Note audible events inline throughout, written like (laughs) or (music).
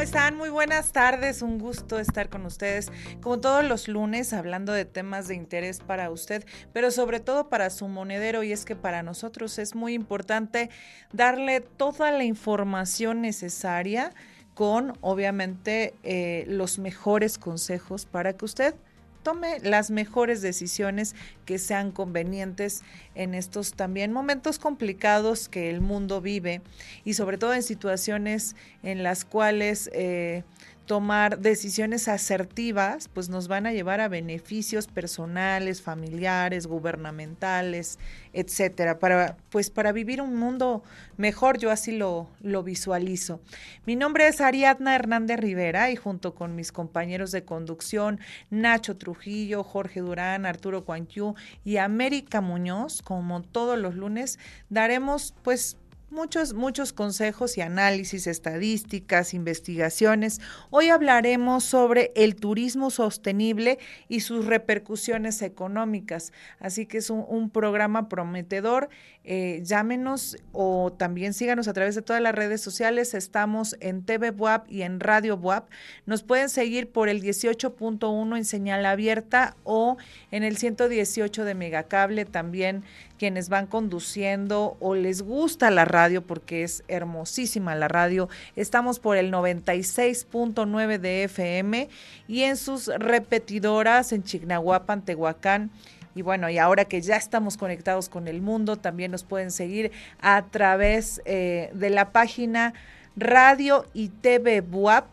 Están? Muy buenas tardes, un gusto estar con ustedes, como todos los lunes, hablando de temas de interés para usted, pero sobre todo para su monedero, y es que para nosotros es muy importante darle toda la información necesaria con, obviamente, eh, los mejores consejos para que usted tome las mejores decisiones que sean convenientes en estos también momentos complicados que el mundo vive y sobre todo en situaciones en las cuales eh, tomar decisiones asertivas, pues nos van a llevar a beneficios personales, familiares, gubernamentales, etcétera, para pues para vivir un mundo mejor, yo así lo, lo visualizo. Mi nombre es Ariadna Hernández Rivera y junto con mis compañeros de conducción, Nacho Trujillo, Jorge Durán, Arturo Cuanquiu y América Muñoz, como todos los lunes, daremos pues muchos, muchos consejos y análisis, estadísticas, investigaciones. Hoy hablaremos sobre el turismo sostenible y sus repercusiones económicas. Así que es un, programa prometedor. Eh, llámenos o también síganos a través de todas las redes sociales. Estamos en TV WAP y en Radio WAP. Nos pueden seguir por el 18.1 en señal abierta o en el 118 de Megacable también quienes van conduciendo o les gusta la radio porque es hermosísima la radio. Estamos por el 96.9 de FM y en sus repetidoras en Chignahuapan, Tehuacán. Y bueno, y ahora que ya estamos conectados con el mundo, también nos pueden seguir a través eh, de la página radio y TV Buap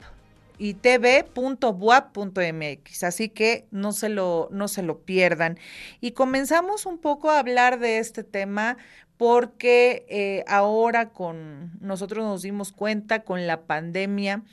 y tv.buap.mx, así que no se lo no se lo pierdan. Y comenzamos un poco a hablar de este tema porque eh, ahora con nosotros nos dimos cuenta con la pandemia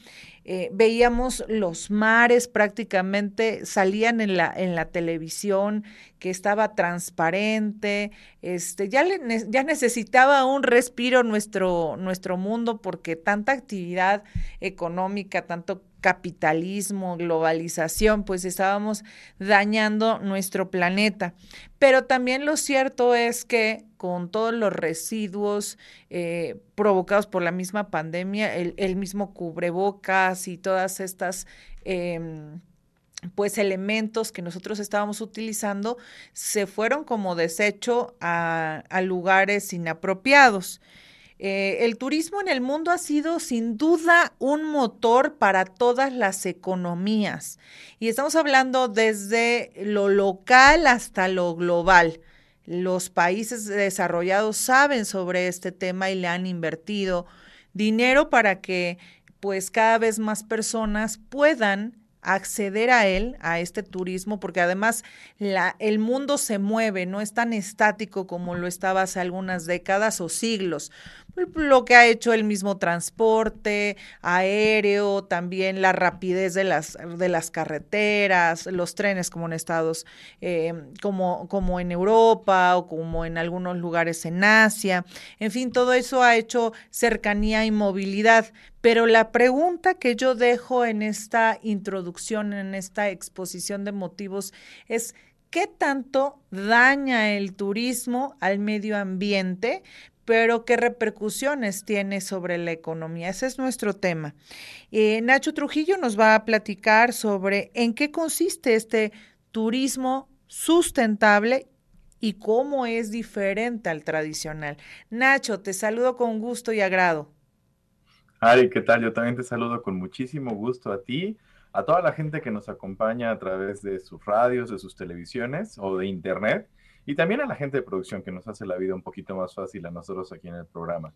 eh, veíamos los mares prácticamente salían en la en la televisión que estaba transparente este ya ya necesitaba un respiro nuestro nuestro mundo porque tanta actividad económica tanto capitalismo, globalización, pues estábamos dañando nuestro planeta. Pero también lo cierto es que con todos los residuos eh, provocados por la misma pandemia, el, mismo cubrebocas y todas estas... Em, pues elementos que nosotros estábamos utilizando se fueron como desecho a, a lugares inapropiados. Eh, el turismo en el mundo ha sido sin duda un motor para todas las economías y estamos hablando desde lo local hasta lo global. Los países desarrollados saben sobre este tema y le han invertido dinero para que pues cada vez más personas puedan acceder a él, a este turismo, porque además el mundo se mueve, no es tan estático como lo estaba hace algunas décadas o siglos lo que ha hecho el mismo transporte aéreo, también la rapidez de las, de las carreteras, los trenes como en Estados, eh, como, como en Europa o como en algunos lugares en Asia. En fin, todo eso ha hecho cercanía y movilidad. Pero la pregunta que yo dejo en esta introducción, en esta exposición de motivos, es ¿qué tanto daña el turismo al medio ambiente? Pero qué repercusiones tiene sobre la economía. Ese es nuestro tema. Eh, Nacho Trujillo nos va a platicar sobre en qué consiste este turismo sustentable y cómo es diferente al tradicional. Nacho, te saludo con gusto y agrado. Ari, ¿qué tal? Yo también te saludo con muchísimo gusto a ti, a toda la gente que nos acompaña a través de sus radios, de sus televisiones o de internet y también a la gente de producción que nos hace la vida un poquito más fácil a nosotros aquí en el programa.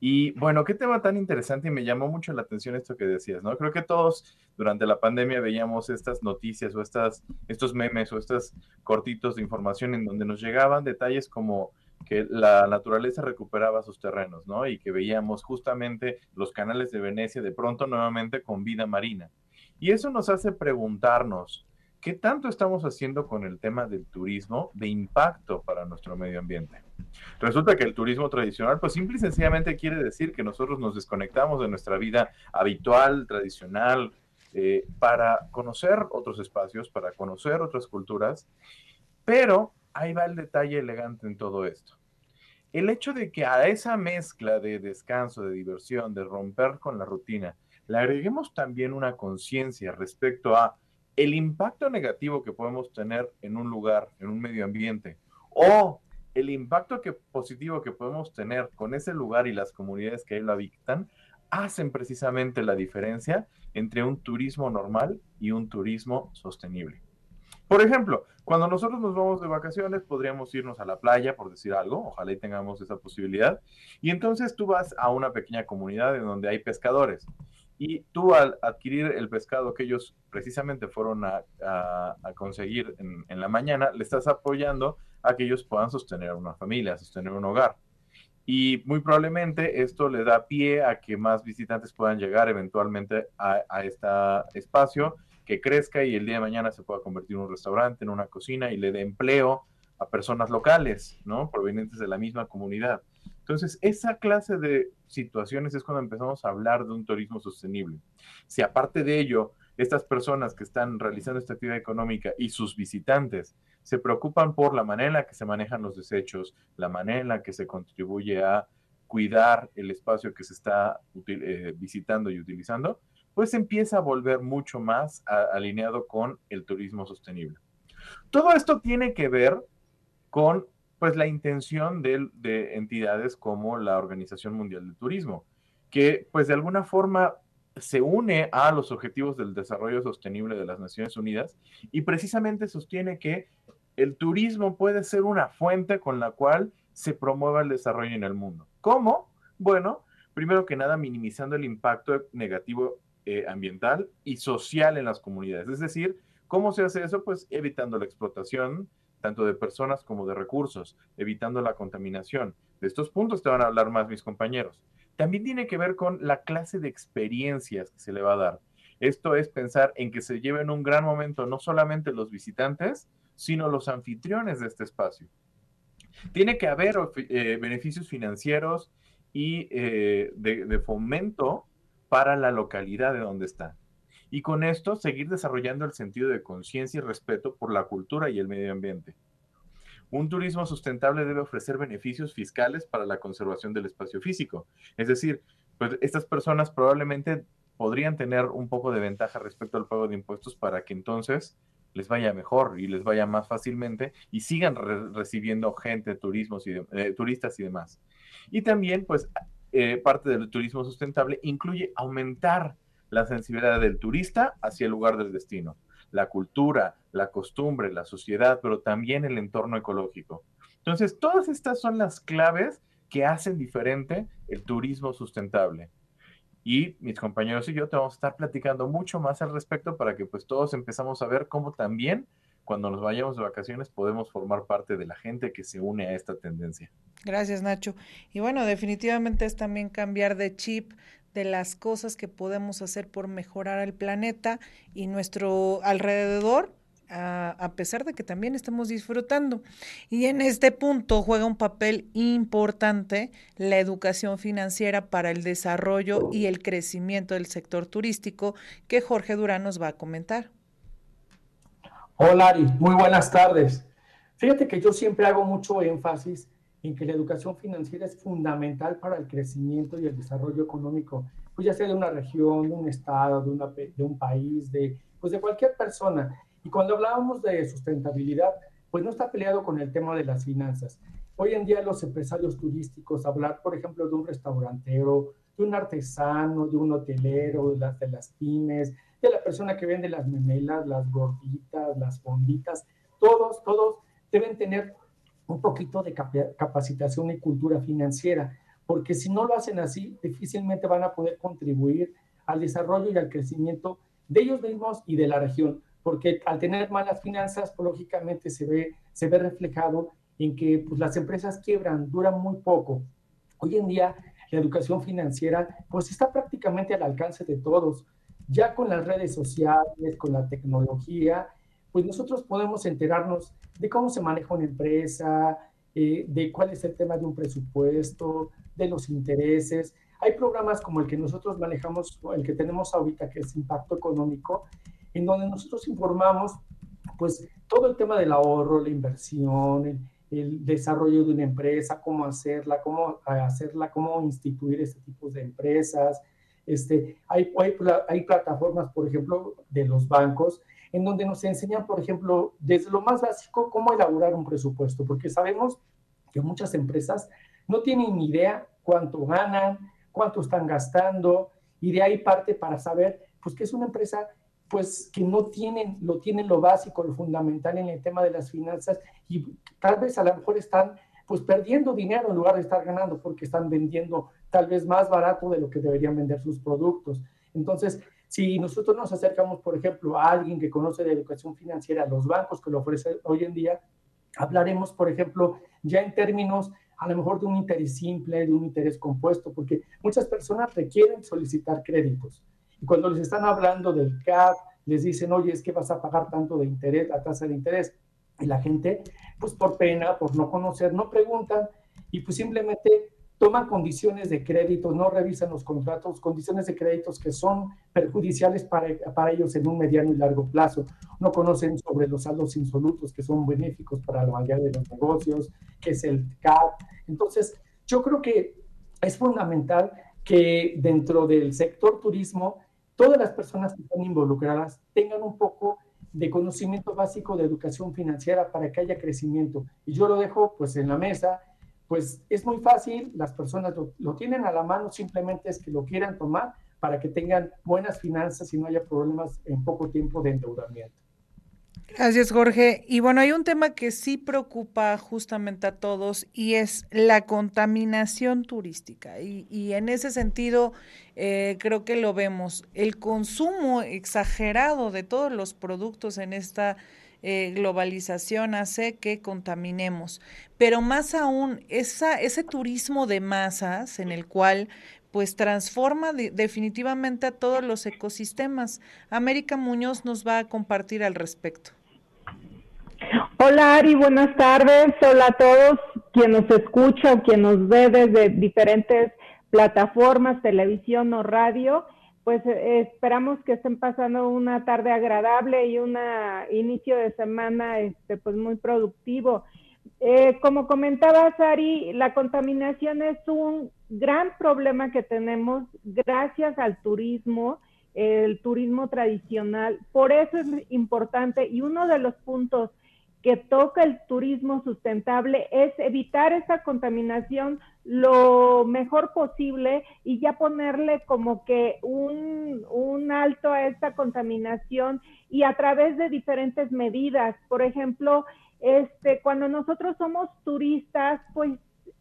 Y bueno, qué tema tan interesante y me llamó mucho la atención esto que decías, ¿no? Creo que todos durante la pandemia veíamos estas noticias o estas, estos memes o estos cortitos de información en donde nos llegaban detalles como que la naturaleza recuperaba sus terrenos, ¿no? Y que veíamos justamente los canales de Venecia de pronto nuevamente con vida marina. Y eso nos hace preguntarnos, ¿qué tanto estamos haciendo con el tema del turismo de impacto para nuestro medio ambiente? Resulta que el turismo tradicional, pues simple y sencillamente quiere decir que nosotros nos desconectamos de nuestra vida habitual, tradicional, eh, para conocer otros espacios, para conocer otras culturas, pero ahí va el detalle elegante en todo esto. El hecho de que a esa mezcla de descanso, de diversión, de romper con la rutina, le agreguemos también una conciencia respecto a el impacto negativo que podemos tener en un lugar, en un medio ambiente, o el impacto positivo que podemos tener con ese lugar y las comunidades que ahí lo habitan, hacen precisamente la diferencia entre un turismo normal y un turismo sostenible. Por ejemplo, cuando nosotros nos vamos de vacaciones, podríamos irnos a la playa, por decir algo, ojalá y tengamos esa posibilidad, y entonces tú vas a una pequeña comunidad en donde hay pescadores y tú al adquirir el pescado que ellos precisamente fueron a, conseguir en, la mañana, le estás apoyando a que ellos puedan sostener una familia, sostener un hogar. Y muy probablemente esto le da pie a que más visitantes puedan llegar eventualmente a, a este espacio, que crezca y el día de mañana se pueda convertir en un restaurante, en una cocina y le dé empleo a personas locales, ¿no? Provenientes de la misma comunidad. Entonces, esa clase de situaciones es cuando empezamos a hablar de un turismo sostenible. Si aparte de ello, estas personas que están realizando esta actividad económica y sus visitantes se preocupan por la manera en la que se manejan los desechos, la manera en la que se contribuye a cuidar el espacio que se está eh, visitando y utilizando, pues empieza a volver mucho más alineado con el turismo sostenible. Todo esto tiene que ver con pues la intención de, de, entidades como la Organización Mundial del Turismo, que pues de alguna forma se une a los objetivos del desarrollo sostenible de las Naciones Unidas y precisamente sostiene que el turismo puede ser una fuente con la cual se promueva el desarrollo en el mundo. ¿Cómo? Bueno, primero que nada minimizando el impacto negativo eh, ambiental y social en las comunidades. Es decir, ¿cómo se hace eso? Pues evitando la explotación, tanto de personas como de recursos, evitando la contaminación. De estos puntos te van a hablar más mis compañeros. También tiene que ver con la clase de experiencias que se le va a dar. Esto es pensar en que se lleven un gran momento no solamente los visitantes, sino los anfitriones de este espacio. Tiene que haber eh, beneficios financieros y eh, de, de fomento para la localidad de donde está y con esto seguir desarrollando el sentido de conciencia y respeto por la cultura y el medio ambiente. Un turismo sustentable debe ofrecer beneficios fiscales para la conservación del espacio físico. Es decir, pues estas personas probablemente podrían tener un poco de ventaja respecto al pago de impuestos para que entonces les vaya mejor y les vaya más fácilmente y sigan recibiendo gente, turismos y eh, turistas y demás. Y también, pues, eh, parte del turismo sustentable incluye aumentar la sensibilidad del turista hacia el lugar del destino, la cultura, la costumbre, la sociedad, pero también el entorno ecológico. Entonces, todas estas son las claves que hacen diferente el turismo sustentable. Y mis compañeros y yo te vamos a estar platicando mucho más al respecto para que pues todos empezamos a ver cómo también cuando nos vayamos de vacaciones podemos formar parte de la gente que se une a esta tendencia. Gracias, Nacho. Y bueno, definitivamente es también cambiar de chip, de las cosas que podemos hacer por mejorar el planeta y nuestro alrededor, a, pesar de que también estamos disfrutando. Y en este punto juega un papel importante la educación financiera para el desarrollo y el crecimiento del sector turístico que Jorge Durán nos va a comentar. Hola Ari, muy buenas tardes. Fíjate que yo siempre hago mucho énfasis en que la educación financiera es fundamental para el crecimiento y el desarrollo económico, pues ya sea de una región, de un estado, de, una, de un país, de, pues de cualquier persona. Y cuando hablábamos de sustentabilidad, pues no está peleado con el tema de las finanzas. Hoy en día los empresarios turísticos, hablar, por ejemplo, de un restaurantero, de un artesano, de un hotelero, de las, de las pymes, de la persona que vende las memelas, las gorditas, las fonditas, todos, todos deben tener un poquito de capacitación y cultura financiera, porque si no lo hacen así, difícilmente van a poder contribuir al desarrollo y al crecimiento de ellos mismos y de la región, porque al tener malas finanzas, pues, lógicamente se ve, se ve reflejado en que pues, las empresas quiebran, duran muy poco. Hoy en día, la educación financiera pues está prácticamente al alcance de todos. Ya con las redes sociales, con la tecnología, pues nosotros podemos enterarnos de cómo se maneja una empresa, eh, de cuál es el tema de un presupuesto, de los intereses. Hay programas como el que nosotros manejamos, el que tenemos ahorita, que es Impacto Económico, en donde nosotros informamos pues todo el tema del ahorro, la inversión, el, desarrollo de una empresa, cómo hacerla, cómo hacerla, cómo instituir este tipo de empresas. Este, hay, hay, plataformas, por ejemplo, de los bancos, en donde nos enseñan, por ejemplo, desde lo más básico, cómo elaborar un presupuesto, porque sabemos que muchas empresas no tienen ni idea cuánto ganan, cuánto están gastando, y de ahí parte para saber, pues, que es una empresa pues que no tienen, lo tienen lo básico, lo fundamental en el tema de las finanzas y tal vez a lo mejor están pues perdiendo dinero en lugar de estar ganando porque están vendiendo tal vez más barato de lo que deberían vender sus productos. Entonces, si nosotros nos acercamos, por ejemplo, a alguien que conoce de educación financiera, los bancos que lo ofrecen hoy en día, hablaremos, por ejemplo, ya en términos a lo mejor de un interés simple, de un interés compuesto, porque muchas personas requieren solicitar créditos. Y cuando les están hablando del CAP, les dicen, oye, es que vas a pagar tanto de interés, la tasa de interés. Y la gente, pues por pena, por no conocer, no preguntan y pues simplemente toman condiciones de crédito, no revisan los contratos, condiciones de créditos que son perjudiciales para, para ellos en un mediano y largo plazo. No conocen sobre los saldos insolutos que son benéficos para la mayoría de los negocios, que es el CAP. Entonces, yo creo que es fundamental que dentro del sector turismo todas las personas que están involucradas tengan un poco de conocimiento básico de educación financiera para que haya crecimiento. Y yo lo dejo pues en la mesa, pues es muy fácil, las personas lo, tienen a la mano, simplemente es que lo quieran tomar para que tengan buenas finanzas y no haya problemas en poco tiempo de endeudamiento. Gracias, Jorge. Y bueno, hay un tema que sí preocupa justamente a todos y es la contaminación turística. Y, en ese sentido, eh, creo que lo vemos. El consumo exagerado de todos los productos en esta eh, globalización hace que contaminemos. Pero más aún, esa, ese turismo de masas en el cual pues transforma definitivamente a todos los ecosistemas. América Muñoz nos va a compartir al respecto. Hola Ari, buenas tardes. Hola a todos quien nos escucha o quien nos ve desde diferentes plataformas, televisión o radio. Pues eh, esperamos que estén pasando una tarde agradable y un inicio de semana este, pues muy productivo. Eh, como comentabas, Ari, la contaminación es un gran problema que tenemos gracias al turismo, el turismo tradicional. Por eso es importante y uno de los puntos que toca el turismo sustentable es evitar esa contaminación lo mejor posible y ya ponerle como que un, un, alto a esta contaminación y a través de diferentes medidas. Por ejemplo, este, cuando nosotros somos turistas, pues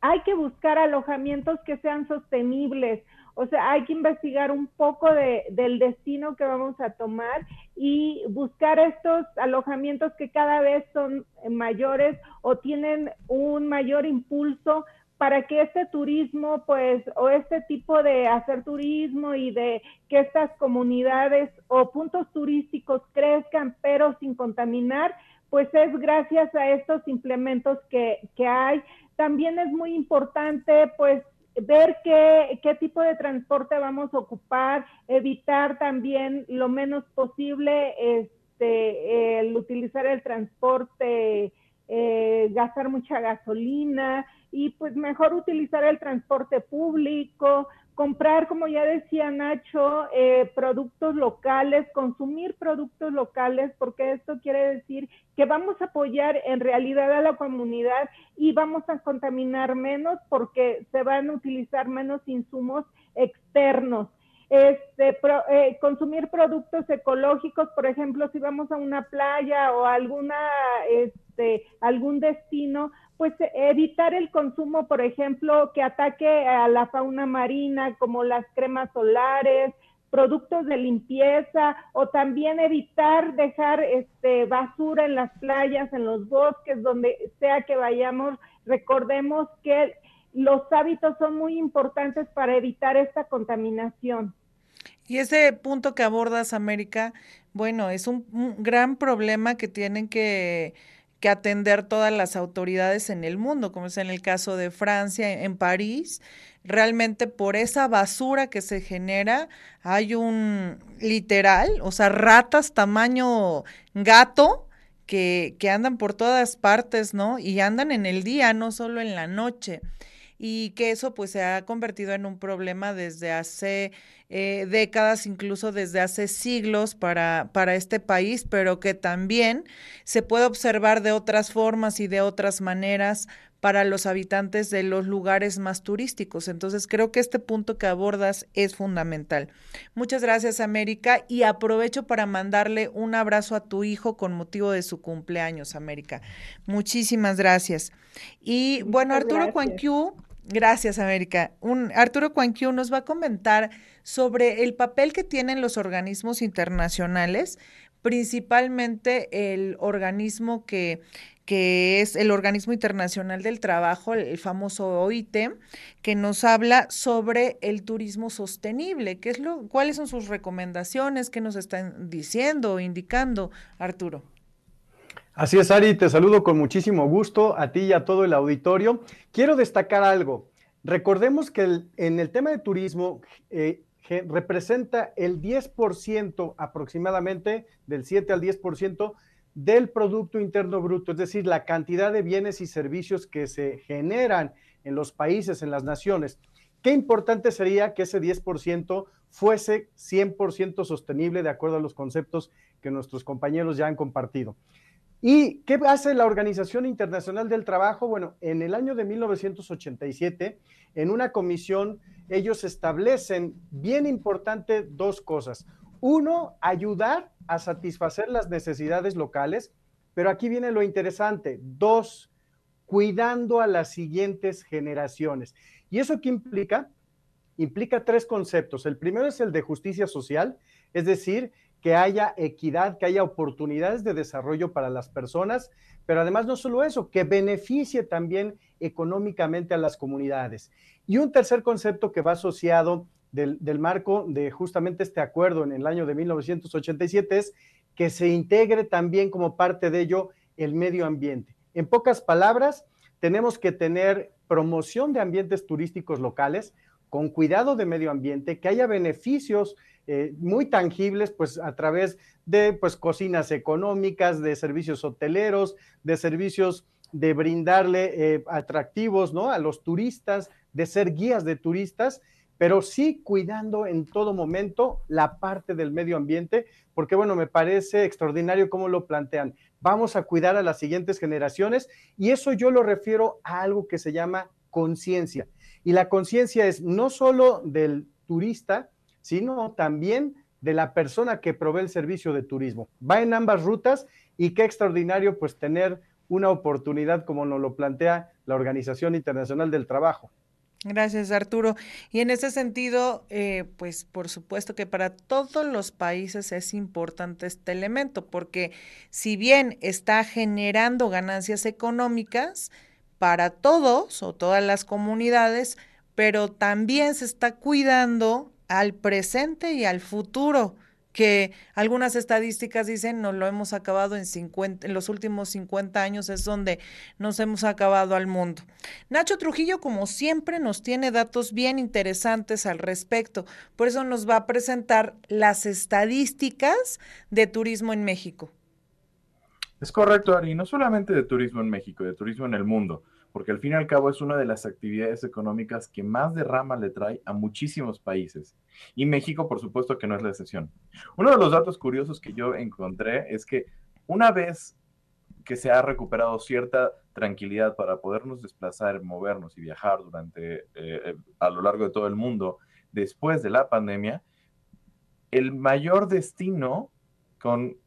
hay que buscar alojamientos que sean sostenibles. O sea, hay que investigar un poco de, del destino que vamos a tomar y buscar estos alojamientos que cada vez son mayores o tienen un mayor impulso para que este turismo, pues, o este tipo de hacer turismo y de que estas comunidades o puntos turísticos crezcan, pero sin contaminar, pues es gracias a estos implementos que, que hay. También es muy importante, pues, ver qué, qué tipo de transporte vamos a ocupar, evitar también lo menos posible este, el utilizar el transporte, eh, gastar mucha gasolina y pues mejor utilizar el transporte público, comprar, como ya decía Nacho, eh, productos locales, consumir productos locales, porque esto quiere decir que vamos a apoyar en realidad a la comunidad y vamos a contaminar menos porque se van a utilizar menos insumos externos. Este, eh, consumir productos ecológicos, por ejemplo, si vamos a una playa o alguna, este, algún destino, pues evitar el consumo, por ejemplo, que ataque a la fauna marina, como las cremas solares, productos de limpieza, o también evitar dejar este, basura en las playas, en los bosques, donde sea que vayamos. Recordemos que los hábitos son muy importantes para evitar esta contaminación. Y ese punto que abordas, América, bueno, es un, gran problema que tienen que, que, atender todas las autoridades en el mundo, como es en el caso de Francia, en París. Realmente por esa basura que se genera hay un literal, o sea, ratas tamaño gato que, que andan por todas partes, ¿no? Y andan en el día, no solo en la noche y que eso pues se ha convertido en un problema desde hace eh, décadas, incluso desde hace siglos para, para este país, pero que también se puede observar de otras formas y de otras maneras para los habitantes de los lugares más turísticos. Entonces, creo que este punto que abordas es fundamental. Muchas gracias, América, y aprovecho para mandarle un abrazo a tu hijo con motivo de su cumpleaños, América. Muchísimas gracias. Y bueno, Arturo Cuanquiu Gracias, América. Un, Arturo Cuanquiu nos va a comentar sobre el papel que tienen los organismos internacionales, principalmente el organismo que, que es el Organismo Internacional del Trabajo, el famoso OIT, que nos habla sobre el turismo sostenible. ¿Qué es lo, ¿Cuáles son sus recomendaciones? ¿Qué nos están diciendo o indicando, Arturo? Así es, Ari, te saludo con muchísimo gusto a ti y a todo el auditorio. Quiero destacar algo. Recordemos que en el tema de turismo eh, representa el 10% aproximadamente, del 7 al 10% del Producto Interno Bruto, es decir, la cantidad de bienes y servicios que se generan en los países, en las naciones. Qué importante sería que ese 10% fuese 100% sostenible de acuerdo a los conceptos que nuestros compañeros ya han compartido. ¿Y qué hace la Organización Internacional del Trabajo? Bueno, en el año de 1987, en una comisión, ellos establecen bien importante dos cosas. Uno, ayudar a satisfacer las necesidades locales, pero aquí viene lo interesante. Dos, cuidando a las siguientes generaciones. ¿Y eso qué implica? Implica tres conceptos. El primero es el de justicia social, es decir, que haya equidad, que haya oportunidades de desarrollo para las personas, pero además no solo eso, que beneficie también económicamente a las comunidades. Y un tercer concepto que va asociado del, marco de justamente este acuerdo en el año de 1987 es que se integre también como parte de ello el medio ambiente. En pocas palabras, tenemos que tener promoción de ambientes turísticos locales con cuidado de medio ambiente, que haya beneficios eh, muy tangibles, pues a través de pues, cocinas económicas, de servicios hoteleros, de servicios de brindarle eh, atractivos ¿no? a los turistas, de ser guías de turistas, pero sí cuidando en todo momento la parte del medio ambiente, porque bueno, me parece extraordinario cómo lo plantean. Vamos a cuidar a las siguientes generaciones y eso yo lo refiero a algo que se llama conciencia. Y la conciencia es no solo del turista, sino también de la persona que provee el servicio de turismo. Va en ambas rutas y qué extraordinario pues tener una oportunidad como nos lo plantea la Organización Internacional del Trabajo. Gracias, Arturo. Y en ese sentido, eh, pues por supuesto que para todos los países es importante este elemento, porque si bien está generando ganancias económicas para todos o todas las comunidades, pero también se está cuidando al presente y al futuro, que algunas estadísticas dicen no lo hemos acabado en, 50, en los últimos 50 años, es donde nos hemos acabado al mundo. Nacho Trujillo, como siempre, nos tiene datos bien interesantes al respecto, por eso nos va a presentar las estadísticas de turismo en México. Es correcto, Ari, no solamente de turismo en México, de turismo en el mundo porque al fin y al cabo es una de las actividades económicas que más derrama le trae a muchísimos países. Y México, por supuesto que no es la excepción. Uno de los datos curiosos que yo encontré es que una vez que se ha recuperado cierta tranquilidad para podernos desplazar, movernos y viajar durante, eh, a lo largo de todo el mundo después de la pandemia, el mayor destino con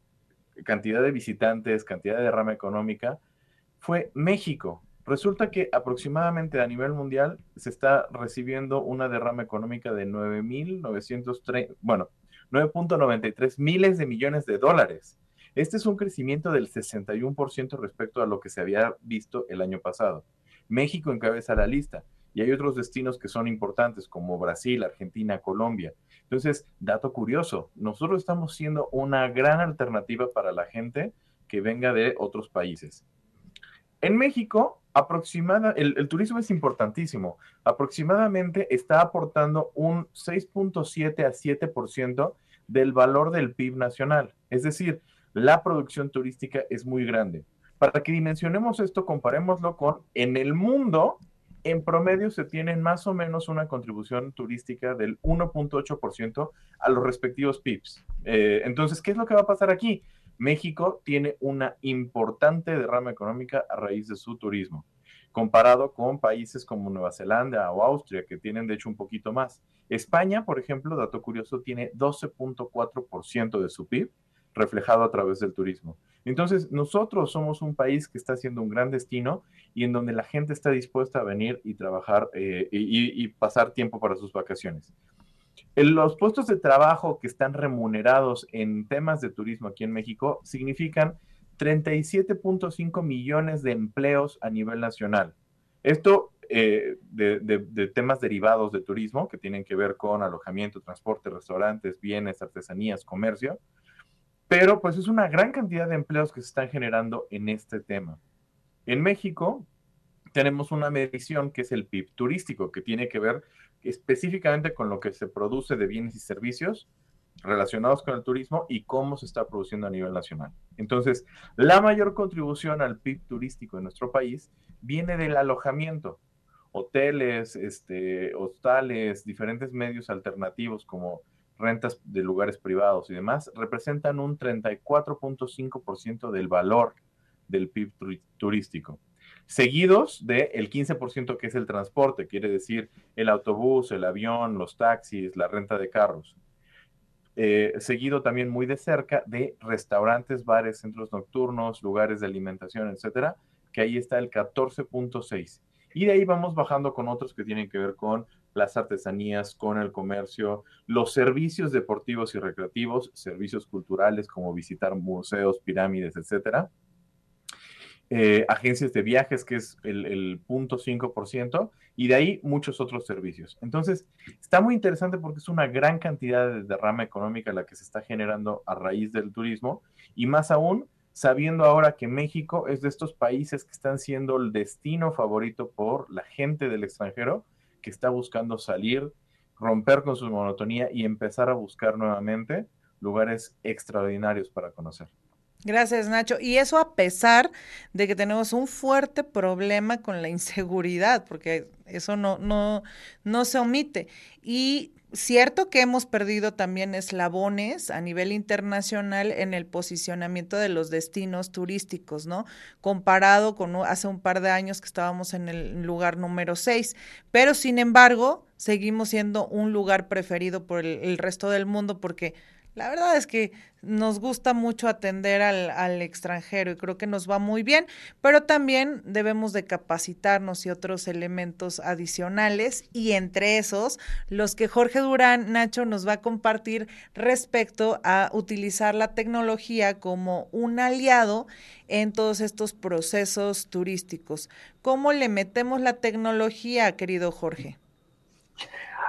cantidad de visitantes, cantidad de derrama económica, fue México. Resulta que aproximadamente a nivel mundial se está recibiendo una derrama económica de 9.930, bueno, 9.93 miles de millones de dólares. Este es un crecimiento del 61% respecto a lo que se había visto el año pasado. México encabeza la lista. y hay otros destinos que son importantes como Brasil, Argentina, Colombia. Entonces, dato curioso, nosotros estamos siendo una gran alternativa para la gente que venga de otros países. En México, aproximada, el, turismo es importantísimo. Aproximadamente está aportando un 6.7 a 7% del valor del PIB nacional. Es decir, la producción turística es muy grande. Para que dimensionemos esto, comparémoslo con en el mundo, en promedio se tienen más o menos una contribución turística del 1.8% a los respectivos PIBs. Eh, entonces, ¿qué es lo que va a pasar aquí? México tiene una importante derrama económica a raíz de su turismo, comparado con países como Nueva Zelanda o Austria, que tienen de hecho un poquito más. España, por ejemplo, dato curioso, tiene 12.4% de su PIB reflejado a través del turismo. Entonces, nosotros somos un país que está siendo un gran destino y en donde la gente está dispuesta a venir y trabajar eh, y, pasar tiempo para sus vacaciones. Los puestos de trabajo que están remunerados en temas de turismo aquí en México significan 37.5 millones de empleos a nivel nacional. Esto eh, de, temas derivados de turismo que tienen que ver con alojamiento, transporte, restaurantes, bienes, artesanías, comercio, pero pues es una gran cantidad de empleos que se están generando en este tema. En México tenemos una medición que es el PIB turístico, que tiene que ver específicamente con lo que se produce de bienes y servicios relacionados con el turismo y cómo se está produciendo a nivel nacional. Entonces, la mayor contribución al PIB turístico de nuestro país viene del alojamiento. Hoteles, este, hostales, diferentes medios alternativos como rentas de lugares privados y demás, representan un 34.5% del valor del PIB turístico, seguidos del el 15% que es el transporte, quiere decir el autobús, el avión, los taxis, la renta de carros. Eh, seguido también muy de cerca de restaurantes, bares, centros nocturnos, lugares de alimentación, etcétera, que ahí está el 14.6. Y de ahí vamos bajando con otros que tienen que ver con las artesanías, con el comercio, los servicios deportivos y recreativos, servicios culturales como visitar museos, pirámides, etcétera. Eh, agencias de viajes, que es el, el 0.5%, y de ahí muchos otros servicios. Entonces, está muy interesante porque es una gran cantidad de derrama económica la que se está generando a raíz del turismo, y más aún sabiendo ahora que México es de estos países que están siendo el destino favorito por la gente del extranjero que está buscando salir, romper con su monotonía y empezar a buscar nuevamente lugares extraordinarios para conocer. Gracias, Nacho. Y eso a pesar de que tenemos un fuerte problema con la inseguridad, porque eso no, no, no se omite. Y cierto que hemos perdido también eslabones a nivel internacional en el posicionamiento de los destinos turísticos, ¿no? Comparado con hace un par de años que estábamos en el lugar número 6. Pero sin embargo, seguimos siendo un lugar preferido por el resto del mundo porque la verdad es que nos gusta mucho atender al, extranjero y creo que nos va muy bien, pero también debemos de capacitarnos y otros elementos adicionales y entre esos los que Jorge Durán, Nacho, nos va a compartir respecto a utilizar la tecnología como un aliado en todos estos procesos turísticos. ¿Cómo le metemos la tecnología, querido Jorge?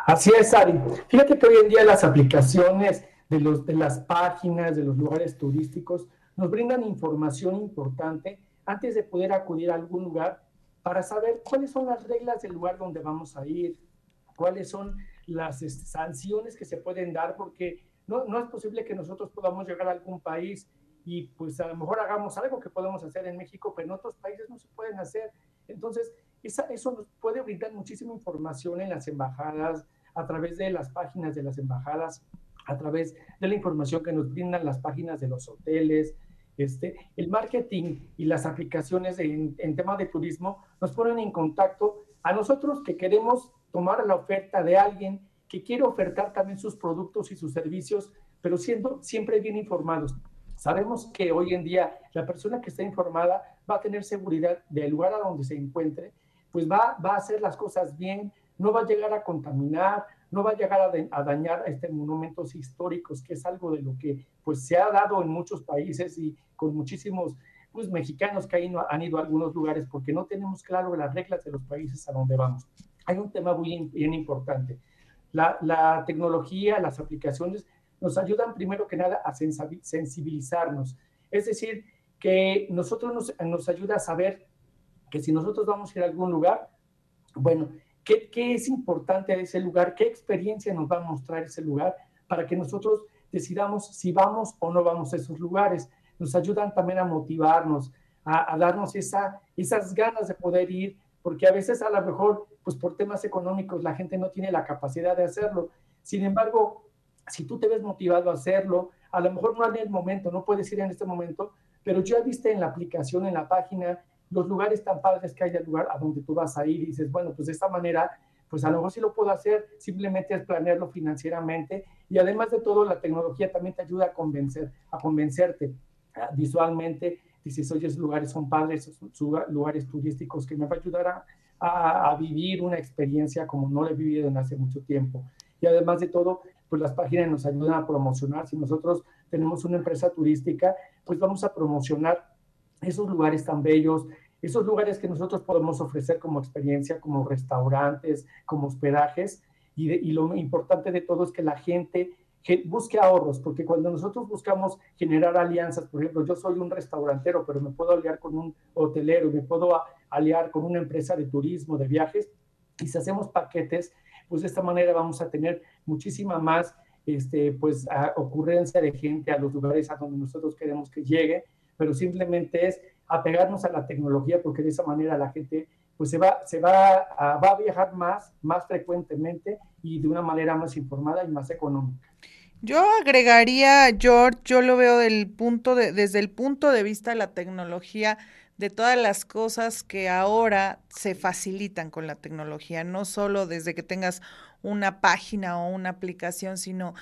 Así es, Ari. Fíjate que hoy en día las aplicaciones de, los, de las páginas, de los lugares turísticos, nos brindan información importante antes de poder acudir a algún lugar para saber cuáles son las reglas del lugar donde vamos a ir, cuáles son las este, sanciones que se pueden dar, porque no, no es posible que nosotros podamos llegar a algún país y pues a lo mejor hagamos algo que podemos hacer en México, pero en otros países no se pueden hacer. Entonces, esa, eso nos puede brindar muchísima información en las embajadas, a través de las páginas de las embajadas, a través de la información que nos brindan las páginas de los hoteles. Este, el marketing y las aplicaciones en, tema de turismo nos ponen en contacto a nosotros que queremos tomar la oferta de alguien que quiere ofertar también sus productos y sus servicios, pero siendo siempre bien informados. Sabemos que hoy en día la persona que está informada va a tener seguridad del lugar a donde se encuentre, pues va, va a hacer las cosas bien, no va a llegar a contaminar, no va a llegar a, dañar a este monumentos históricos, que es algo de lo que pues se ha dado en muchos países y con muchísimos pues, mexicanos que han han ido a algunos lugares porque no tenemos claro las reglas de los países a donde vamos. hay un tema muy bien importante. La, la tecnología, las aplicaciones nos ayudan primero que nada a sensibilizarnos. Es decir, que nosotros nos, nos ayuda a saber que si nosotros vamos a ir a algún lugar, bueno, ¿qué, ¿qué, es importante de ese lugar? ¿Qué experiencia nos va a mostrar ese lugar para que nosotros decidamos si vamos o no vamos a esos lugares? Nos ayudan también a motivarnos, a, a darnos esa, esas ganas de poder ir, porque a veces a lo mejor, pues por temas económicos, la gente no tiene la capacidad de hacerlo. Sin embargo, si tú te ves motivado a hacerlo, a lo mejor no en el momento, no puedes ir en este momento, pero ya viste en la aplicación, en la página, los lugares tan padres que hay del lugar a donde tú vas a ir y dices, bueno, pues de esta manera, pues a lo mejor sí lo puedo hacer, simplemente es planearlo financieramente y además de todo, la tecnología también te ayuda a convencer, a convencerte ah, visualmente, dices, oye, esos lugares son padres, son lugares turísticos que me va a ayudar a, a, a vivir una experiencia como no la he vivido en hace mucho tiempo. Y además de todo, pues las páginas nos ayudan a promocionar. Si nosotros tenemos una empresa turística, pues vamos a promocionar esos lugares tan bellos, esos lugares que nosotros podemos ofrecer como experiencia, como restaurantes, como hospedajes. Y, lo importante de todo es que la gente busque ahorros, porque cuando nosotros buscamos generar alianzas, por ejemplo, yo soy un restaurantero, pero me puedo aliar con un hotelero, me puedo aliar con una empresa de turismo, de viajes, y si hacemos paquetes, pues de esta manera vamos a tener muchísima más este, pues, ocurrencia de gente a los lugares a donde nosotros queremos que llegue, pero simplemente es apegarnos a la tecnología porque de esa manera la gente pues se va, se va, a, va a viajar más, más frecuentemente y de una manera más informada y más económica. Yo agregaría, George, yo lo veo del punto de, desde el punto de vista de la tecnología, de todas las cosas que ahora se facilitan con la tecnología, no solo desde que tengas una página o una aplicación, sino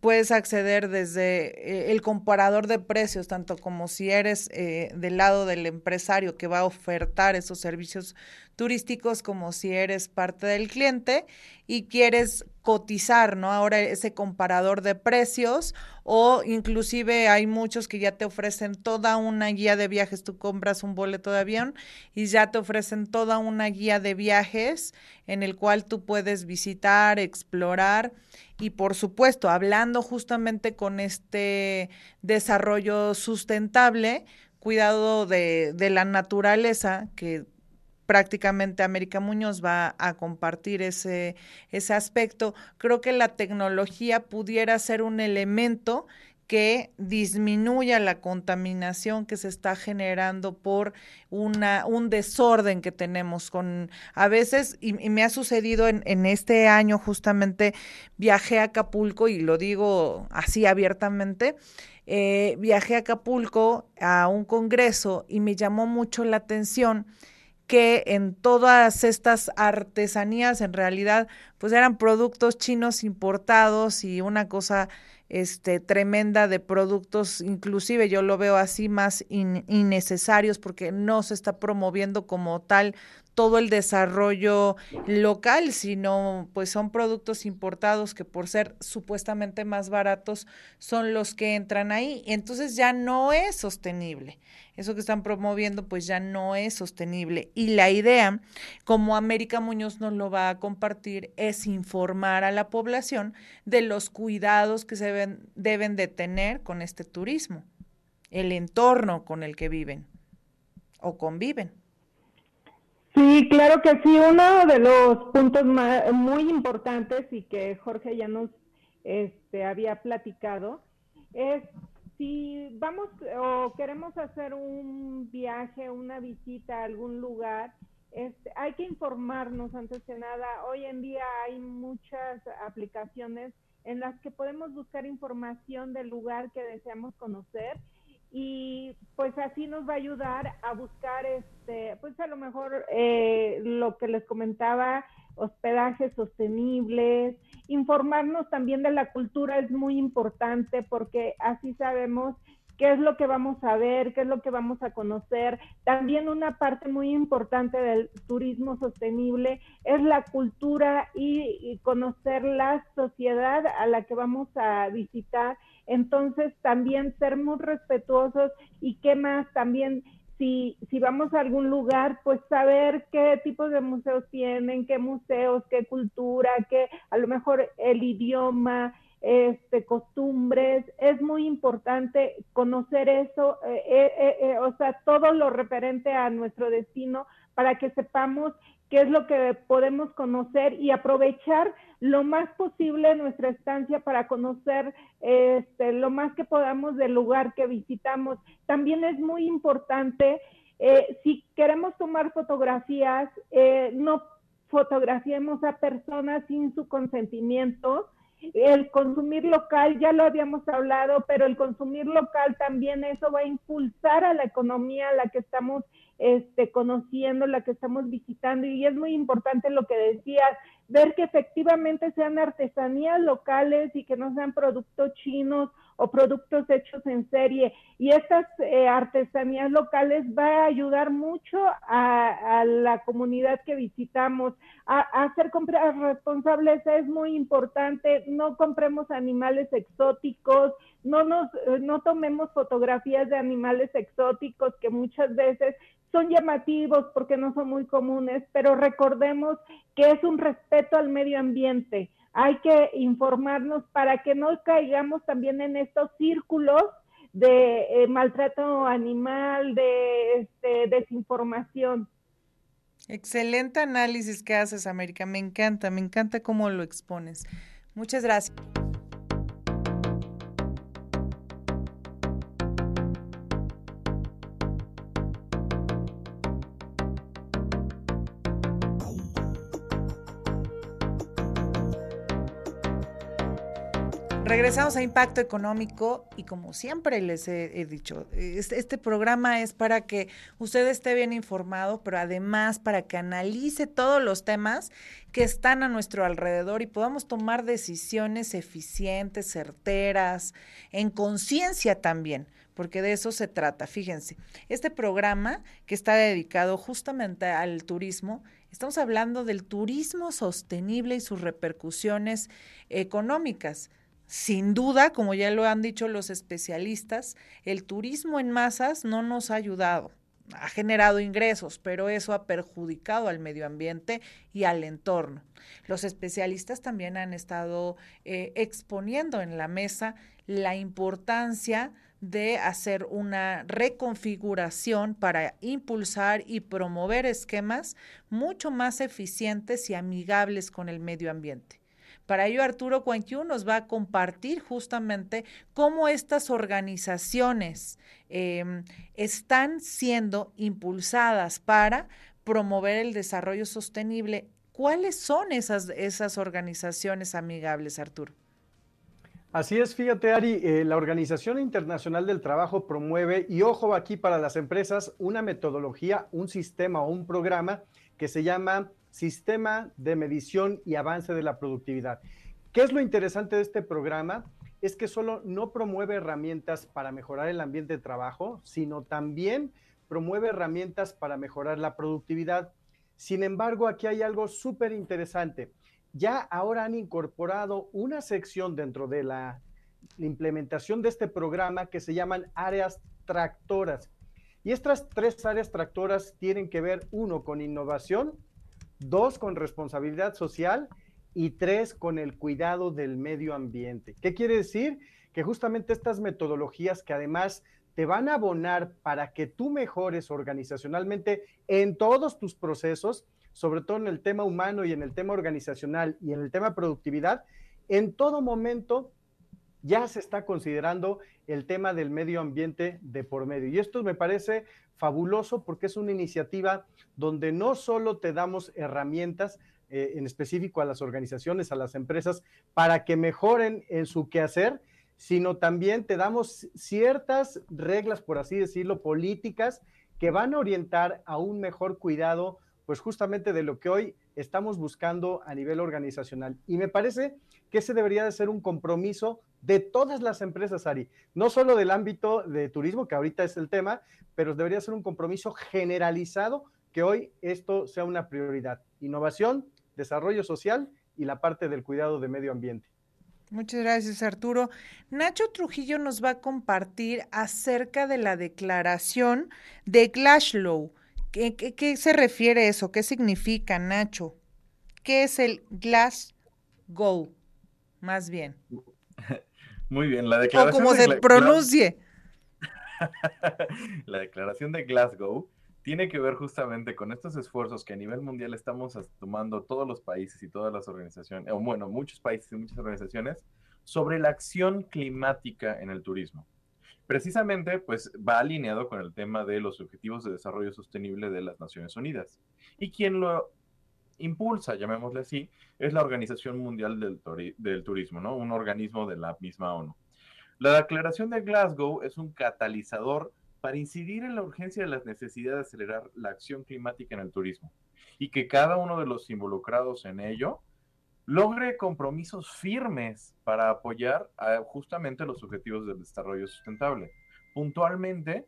puedes acceder desde eh, el comparador de precios, tanto como si eres eh, del lado del empresario que va a ofertar esos servicios turísticos, como si eres parte del cliente y quieres cotizar, ¿no? Ahora ese comparador de precios o inclusive hay muchos que ya te ofrecen toda una guía de viajes, tú compras un boleto de avión y ya te ofrecen toda una guía de viajes en el cual tú puedes visitar, explorar y por supuesto, hablando justamente con este desarrollo sustentable, cuidado de, de la naturaleza, que prácticamente América Muñoz va a compartir ese, ese aspecto, creo que la tecnología pudiera ser un elemento que disminuya la contaminación que se está generando por una, un desorden que tenemos con a veces, y, me ha sucedido en, este año justamente, viajé a Acapulco y lo digo así abiertamente, eh, viajé a Acapulco a un congreso y me llamó mucho la atención que en todas estas artesanías en realidad pues eran productos chinos importados y una cosa este, tremenda de productos, inclusive yo lo veo así más innecesarios porque no se está promoviendo como tal todo el desarrollo local, sino pues son productos importados que por ser supuestamente más baratos son los que entran ahí. Entonces ya no es sostenible. Eso que están promoviendo pues ya no es sostenible. Y la idea, como América Muñoz nos lo va a compartir, es informar a la población de los cuidados que se deben, deben de tener con este turismo, el entorno con el que viven o conviven. Sí, claro que sí. Uno de los puntos muy importantes y que Jorge ya nos este, había platicado es si vamos o queremos hacer un viaje, una visita a algún lugar, este, hay que informarnos antes de nada. Hoy en día hay muchas aplicaciones en las que podemos buscar información del lugar que deseamos conocer y pues así nos va a ayudar a buscar este pues a lo mejor eh, lo que les comentaba hospedajes sostenibles informarnos también de la cultura es muy importante porque así sabemos qué es lo que vamos a ver, qué es lo que vamos a conocer. También una parte muy importante del turismo sostenible es la cultura y, y conocer la sociedad a la que vamos a visitar entonces, también ser muy respetuosos y qué más, también si, si vamos a algún lugar, pues saber qué tipos de museos tienen, qué museos, qué cultura, qué a lo mejor el idioma, este, costumbres, es muy importante conocer eso, eh, eh, eh, o sea, todo lo referente a nuestro destino para que sepamos qué es lo que podemos conocer y aprovechar lo más posible nuestra estancia para conocer este, lo más que podamos del lugar que visitamos. También es muy importante, si queremos tomar fotografías, no fotografiemos a personas sin su consentimiento, el consumir local, ya lo habíamos hablado, pero el consumir local también eso va a impulsar a la economía a la que estamos este, conociendo, la que estamos visitando. Y es muy importante lo que decías, ver que efectivamente sean artesanías locales y que no sean productos chinos o productos hechos en serie. Y estas eh, artesanías locales va a ayudar mucho a, la comunidad que visitamos. A, hacer compras responsables es muy importante. No compremos animales exóticos, no nos eh, no tomemos fotografías de animales exóticos que muchas veces son llamativos porque no son muy comunes, pero recordemos que es un respeto al medio ambiente hay que informarnos para que no caigamos también en estos círculos de eh, maltrato animal, de este, desinformación. Excelente análisis que haces, América. Me encanta, me encanta cómo lo expones. Muchas gracias. Regresamos a Impacto Económico y como siempre les he, dicho, este, programa es para que usted esté bien informado, pero además para que analice todos los temas que están a nuestro alrededor y podamos tomar decisiones eficientes, certeras, en conciencia también, porque de eso se trata. Fíjense, este programa que está dedicado justamente al turismo, estamos hablando del turismo sostenible y sus repercusiones económicas. Sin duda, como ya lo han dicho los especialistas, el turismo en masas no nos ha ayudado. Ha generado ingresos, pero eso ha perjudicado al medio ambiente y al entorno. Los especialistas también han estado eh, exponiendo en la mesa la importancia de hacer una reconfiguración para impulsar y promover esquemas mucho más eficientes y amigables con el medio ambiente. Para ello, Arturo Cuanquiu nos va a compartir justamente cómo estas organizaciones em, están siendo impulsadas para promover el desarrollo sostenible. ¿Cuáles son esas, esas organizaciones amigables, Arturo? Así es, fíjate Ari, eh, la Organización Internacional del Trabajo promueve, y ojo aquí para las empresas, una metodología, un sistema o un programa que se llama Sistema de Medición y Avance de la Productividad. ¿Qué es lo interesante de este programa? Es que solo no promueve herramientas para mejorar el ambiente de trabajo, sino también promueve herramientas para mejorar la productividad. Sin embargo, aquí hay algo súper interesante. Ya ahora han incorporado una sección dentro de la implementación de este programa que se llaman áreas tractoras. Y estas tres áreas tractoras tienen que ver, uno, con innovación, dos con responsabilidad social y tres con el cuidado del medio ambiente. ¿Qué quiere decir? Que justamente estas metodologías que además te van a abonar para que tú mejores organizacionalmente en todos tus procesos, sobre todo en el tema humano y en el tema organizacional y en el tema productividad, en todo momento ya se está considerando el tema del medio ambiente de por medio. Y esto me parece fabuloso porque es una iniciativa donde no solo te damos herramientas, eh, en específico a las organizaciones, a las empresas, para que mejoren en su quehacer, sino también te damos ciertas reglas, por así decirlo, políticas que van a orientar a un mejor cuidado, pues justamente de lo que hoy estamos buscando a nivel organizacional. Y me parece que ese debería de ser un compromiso de todas las empresas, Ari, no solo del ámbito de turismo, que ahorita es el tema, pero debería ser un compromiso generalizado que hoy esto sea una prioridad. Innovación, desarrollo social y la parte del cuidado de medio ambiente. Muchas gracias, Arturo. Nacho Trujillo nos va a compartir acerca de la declaración de Glasgow. ¿Qué, qué, se refiere eso? ¿Qué significa, Nacho? ¿Qué es el Glasgow? Más bien. Muy bien, la declaración. O como se pronuncie. (laughs) la declaración de Glasgow tiene que ver justamente con estos esfuerzos que a nivel mundial estamos tomando todos los países y todas las organizaciones, o bueno, muchos países y muchas organizaciones, sobre la acción climática en el turismo. Precisamente, pues va alineado con el tema de los Objetivos de Desarrollo Sostenible de las Naciones Unidas. Y quien lo impulsa, llamémosle así, es la Organización Mundial del, Turismo, ¿no? Un organismo de la misma ONU. La Declaración de Glasgow es un catalizador para incidir en la urgencia de la necesidad de acelerar la acción climática en el turismo y que cada uno de los involucrados en ello logre compromisos firmes para apoyar justamente los objetivos del desarrollo sustentable. Puntualmente,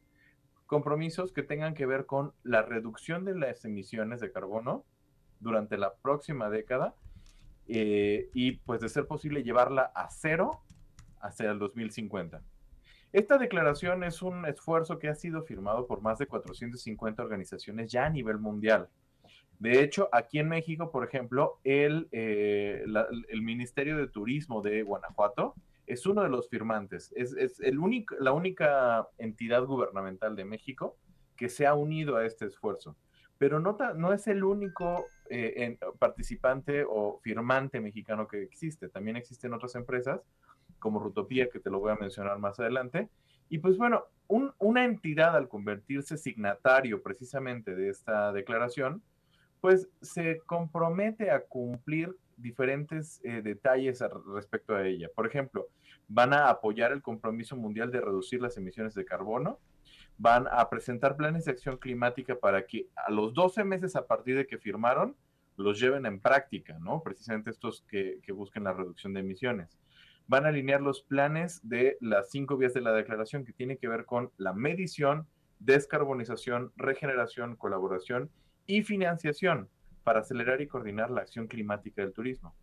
compromisos que tengan que ver con la reducción de las emisiones de carbono durante la próxima década eh, y pues de ser posible llevarla a cero hacia el 2050. Esta declaración es un esfuerzo que ha sido firmado por más de 450 organizaciones ya a nivel mundial. De hecho, aquí en México, por ejemplo, el, eh, el Ministerio de Turismo de Guanajuato es uno de los firmantes. Es, el único, la única entidad gubernamental de México que se ha unido a este esfuerzo. Pero no, no es el único eh, participante o firmante mexicano que existe. También existen otras empresas como Rutopía, que te lo voy a mencionar más adelante. Y pues bueno, una entidad al convertirse signatario precisamente de esta declaración, pues se compromete a cumplir diferentes eh, detalles respecto a ella. Por ejemplo, van a apoyar el compromiso mundial de reducir las emisiones de carbono, van a presentar planes de acción climática para que a los 12 meses a partir de que firmaron, los lleven en práctica, ¿no? Precisamente estos que, que busquen la reducción de emisiones van a alinear los planes de las cinco vías de la declaración que tienen que ver con la medición, descarbonización, regeneración, colaboración y financiación para acelerar y coordinar la acción climática del turismo.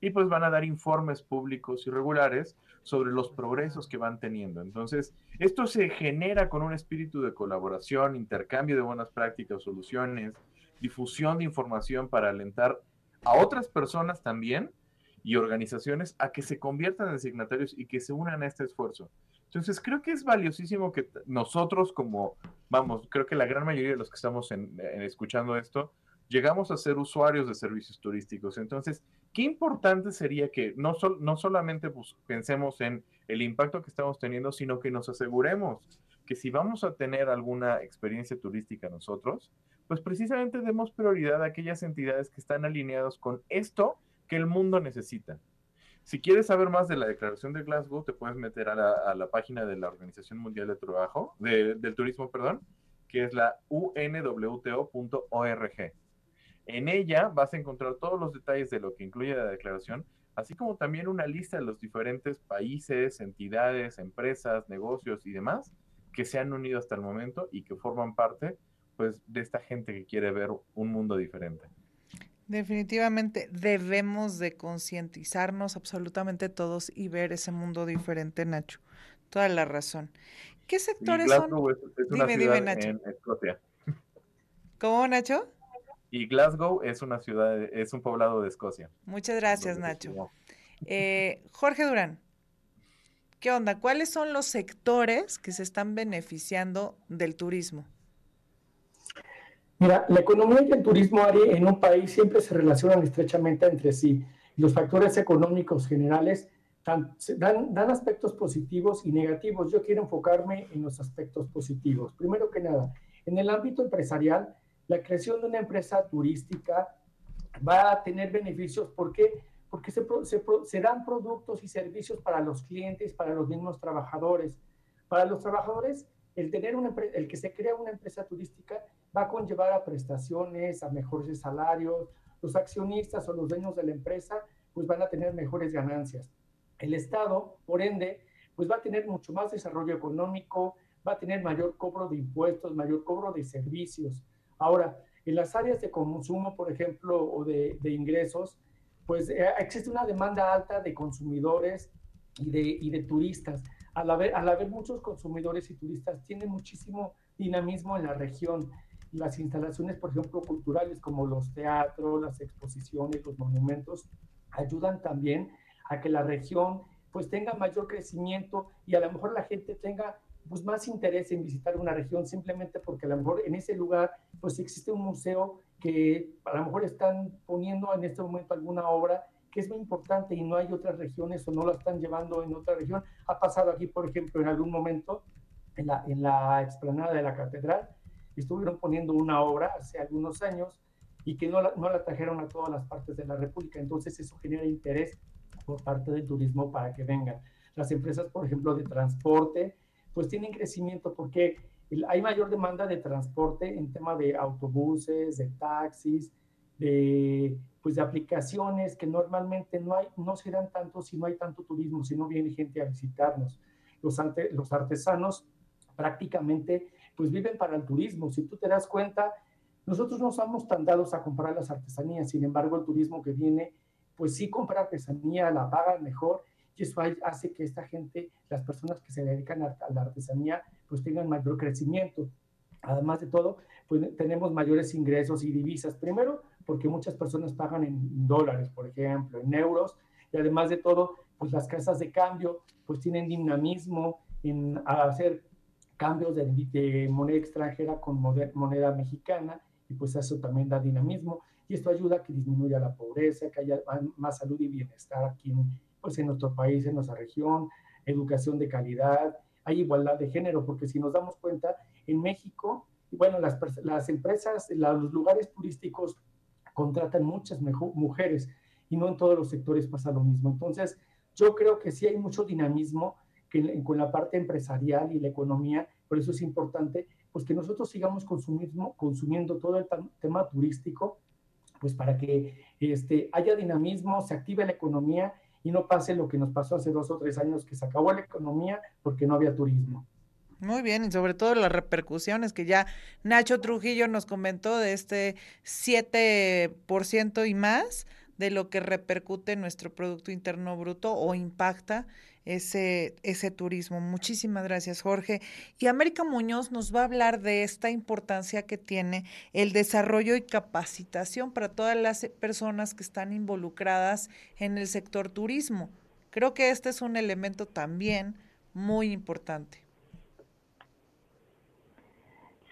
Y pues van a dar informes públicos y regulares sobre los progresos que van teniendo. Entonces, esto se genera con un espíritu de colaboración, intercambio de buenas prácticas, soluciones, difusión de información para alentar a otras personas también y organizaciones a que se conviertan en signatarios y que se unan a este esfuerzo. Entonces, creo que es valiosísimo que nosotros como, vamos, creo que la gran mayoría de los que estamos escuchando esto, llegamos a ser usuarios de servicios turísticos. Entonces, qué importante sería que no, no solamente pues, pensemos en el impacto que estamos teniendo, sino que nos aseguremos que si vamos a tener alguna experiencia turística nosotros, pues precisamente demos prioridad a aquellas entidades que están alineadas con esto que el mundo necesita. Si quieres saber más de la declaración de Glasgow, te puedes meter a la, página de la Organización Mundial de Trabajo, del Turismo, perdón, que es la unwto.org. En ella vas a encontrar todos los detalles de lo que incluye la declaración, así como también una lista de los diferentes países, entidades, empresas, negocios y demás que se han unido hasta el momento y que forman parte pues de esta gente que quiere ver un mundo diferente. Definitivamente debemos de concientizarnos absolutamente todos y ver ese mundo diferente, Nacho. Toda la razón. ¿Qué sectores son? dime, dime, Nacho. En Escocia. ¿Cómo, Nacho? Y Glasgow es una ciudad, es un poblado de Escocia. Muchas gracias, Nacho. Eh, Jorge Durán, ¿qué onda? ¿Cuáles son los sectores que se están beneficiando del turismo? Mira, la economía y el turismo, Ari, en un país siempre se relacionan estrechamente entre sí. Los factores económicos generales dan, dan, aspectos positivos y negativos. Yo quiero enfocarme en los aspectos positivos. Primero que nada, en el ámbito empresarial, la creación de una empresa turística va a tener beneficios. ¿Por qué? Porque se, se, se dan productos y servicios para los clientes, para los mismos trabajadores. Para los trabajadores, el, tener una, el que se crea una empresa turística va a conllevar a prestaciones, a mejores salarios, los accionistas o los dueños de la empresa pues van a tener mejores ganancias. El Estado, por ende, pues va a tener mucho más desarrollo económico, va a tener mayor cobro de impuestos, mayor cobro de servicios. Ahora, en las áreas de consumo, por ejemplo, o de, de ingresos, pues eh, existe una demanda alta de consumidores y de, y de turistas. Al haber, al haber muchos consumidores y turistas, tiene muchísimo dinamismo en la región. Las instalaciones, por ejemplo, culturales como los teatros, las exposiciones, los monumentos, ayudan también a que la región pues tenga mayor crecimiento y a lo mejor la gente tenga pues más interés en visitar una región simplemente porque a lo mejor en ese lugar pues existe un museo que a lo mejor están poniendo en este momento alguna obra que es muy importante y no hay otras regiones o no la están llevando en otra región. Ha pasado aquí, por ejemplo, en algún momento en la, en la explanada de la catedral, estuvieron poniendo una obra hace algunos años y que no la, no la trajeron a todas las partes de la República. Entonces eso genera interés por parte del turismo para que vengan. Las empresas, por ejemplo, de transporte, pues tienen crecimiento porque hay mayor demanda de transporte en tema de autobuses, de taxis, de, pues de aplicaciones que normalmente no, hay, no se dan tanto si no hay tanto turismo, si no viene gente a visitarnos. Los, ante, los artesanos prácticamente pues viven para el turismo. Si tú te das cuenta, nosotros no somos tan dados a comprar las artesanías, sin embargo el turismo que viene, pues sí compra artesanía, la paga mejor y eso hace que esta gente, las personas que se dedican a, la artesanía, pues tengan mayor crecimiento. Además de todo, pues tenemos mayores ingresos y divisas. Primero, porque muchas personas pagan en dólares, por ejemplo, en euros, y además de todo, pues las casas de cambio, pues tienen dinamismo en hacer cambios de, de moneda extranjera con moneda mexicana, y pues eso también da dinamismo, y esto ayuda a que disminuya la pobreza, que haya más salud y bienestar aquí en, pues en nuestro país, en nuestra región, educación de calidad, hay igualdad de género, porque si nos damos cuenta, en México, bueno, las, las empresas, los lugares turísticos contratan muchas mujeres y no en todos los sectores pasa lo mismo. Entonces, yo creo que sí hay mucho dinamismo que, con la parte empresarial y la economía, por eso es importante pues que nosotros sigamos consumismo, consumiendo todo el tema turístico, pues para que este, haya dinamismo, se active la economía y no pase lo que nos pasó hace dos o tres años, que se acabó la economía porque no había turismo. Muy bien, y sobre todo las repercusiones que ya Nacho Trujillo nos comentó de este 7% y más de lo que repercute en nuestro Producto Interno Bruto o impacta ese, ese turismo. Muchísimas gracias, Jorge. Y América Muñoz nos va a hablar de esta importancia que tiene el desarrollo y capacitación para todas las personas que están involucradas en el sector turismo. Creo que este es un elemento también muy importante.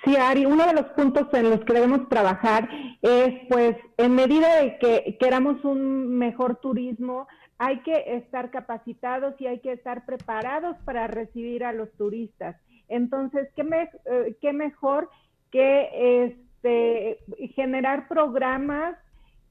Sí, Ari, uno de los puntos en los que debemos trabajar es, pues, en medida de que queramos un mejor turismo, hay que estar capacitados y hay que estar preparados para recibir a los turistas. Entonces, ¿qué, eh, qué mejor que este, generar programas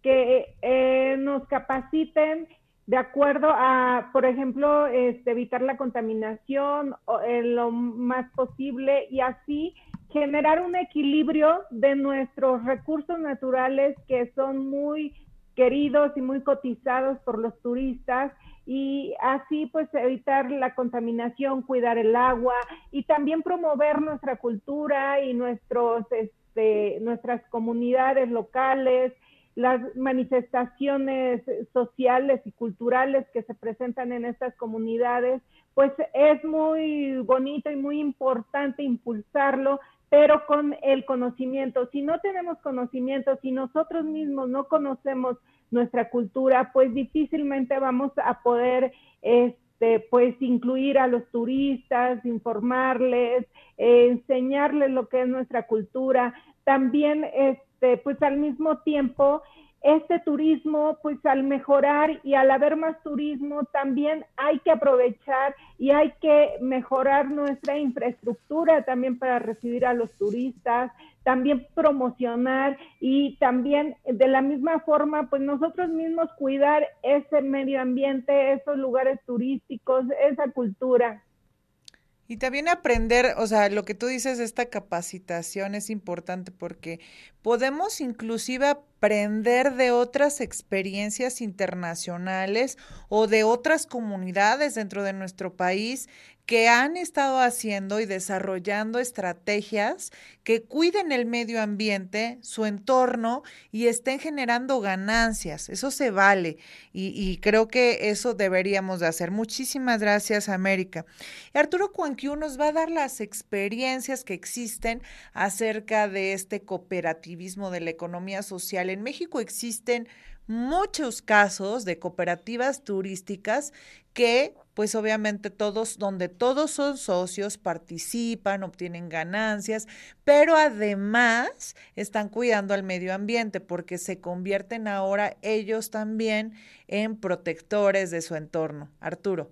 que eh, nos capaciten de acuerdo a, por ejemplo, este, evitar la contaminación en lo más posible y así generar un equilibrio de nuestros recursos naturales que son muy queridos y muy cotizados por los turistas y así pues evitar la contaminación, cuidar el agua y también promover nuestra cultura y nuestros este, nuestras comunidades locales, las manifestaciones sociales y culturales que se presentan en estas comunidades, pues es muy bonito y muy importante impulsarlo pero con el conocimiento. Si no tenemos conocimiento, si nosotros mismos no conocemos nuestra cultura, pues difícilmente vamos a poder este, pues incluir a los turistas, informarles, enseñarles lo que es nuestra cultura. También, este, pues al mismo tiempo, este turismo, pues al mejorar y al haber más turismo, también hay que aprovechar y hay que mejorar nuestra infraestructura también para recibir a los turistas, también promocionar y también de la misma forma, pues nosotros mismos cuidar ese medio ambiente, esos lugares turísticos, esa cultura. Y también aprender, o sea, lo que tú dices, esta capacitación es importante porque podemos inclusive aprender de otras experiencias internacionales o de otras comunidades dentro de nuestro país que han estado haciendo y desarrollando estrategias que cuiden el medio ambiente, su entorno y estén generando ganancias. Eso se vale y, creo que eso deberíamos de hacer. Muchísimas gracias, América. Y Arturo Cuanquiu nos va a dar las experiencias que existen acerca de este cooperativismo de la economía social. En México existen muchos casos de cooperativas turísticas que pues obviamente todos, donde todos son socios, participan, obtienen ganancias, pero además están cuidando al medio ambiente porque se convierten ahora ellos también en protectores de su entorno. Arturo.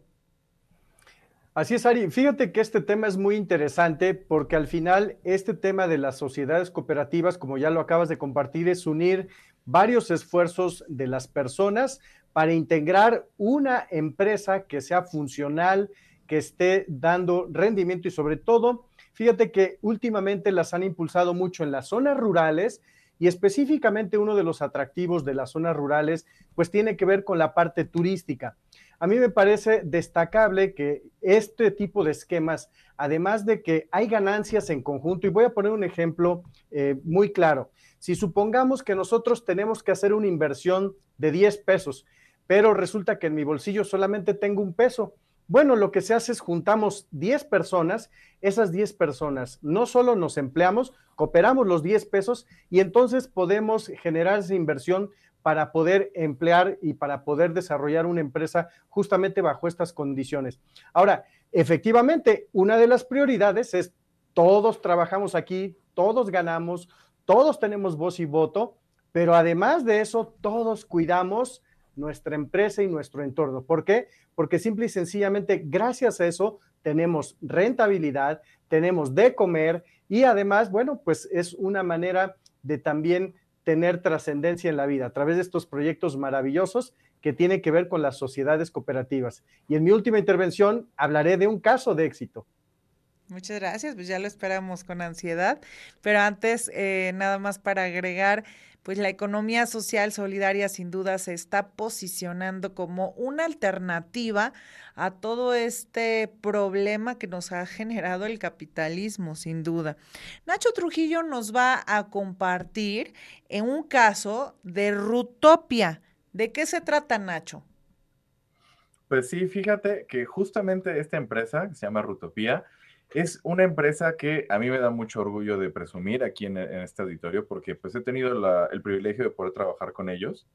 Así es, Ari. Fíjate que este tema es muy interesante porque al final este tema de las sociedades cooperativas, como ya lo acabas de compartir, es unir varios esfuerzos de las personas para integrar una empresa que sea funcional, que esté dando rendimiento y sobre todo, fíjate que últimamente las han impulsado mucho en las zonas rurales y específicamente uno de los atractivos de las zonas rurales, pues tiene que ver con la parte turística. A mí me parece destacable que este tipo de esquemas, además de que hay ganancias en conjunto, y voy a poner un ejemplo eh, muy claro. Si supongamos que nosotros tenemos que hacer una inversión de 10 pesos, pero resulta que en mi bolsillo solamente tengo un peso. Bueno, lo que se hace es juntamos 10 personas, esas 10 personas no solo nos empleamos, cooperamos los 10 pesos y entonces podemos generar esa inversión para poder emplear y para poder desarrollar una empresa justamente bajo estas condiciones. Ahora, efectivamente, una de las prioridades es todos trabajamos aquí, todos ganamos, todos tenemos voz y voto, pero además de eso, todos cuidamos nuestra empresa y nuestro entorno. ¿Por qué? Porque simple y sencillamente, gracias a eso, tenemos rentabilidad, tenemos de comer y además, bueno, pues es una manera de también tener trascendencia en la vida a través de estos proyectos maravillosos que tienen que ver con las sociedades cooperativas. Y en mi última intervención hablaré de un caso de éxito. Muchas gracias, pues ya lo esperamos con ansiedad, pero antes, eh, nada más para agregar, pues la economía social solidaria sin duda se está posicionando como una alternativa a todo este problema que nos ha generado el capitalismo, sin duda. Nacho Trujillo nos va a compartir en un caso de Rutopia. ¿De qué se trata, Nacho? Pues sí, fíjate que justamente esta empresa, que se llama Rutopía, es una empresa que a mí me da mucho orgullo de presumir aquí en, este auditorio porque pues he tenido el privilegio de poder trabajar con ellos.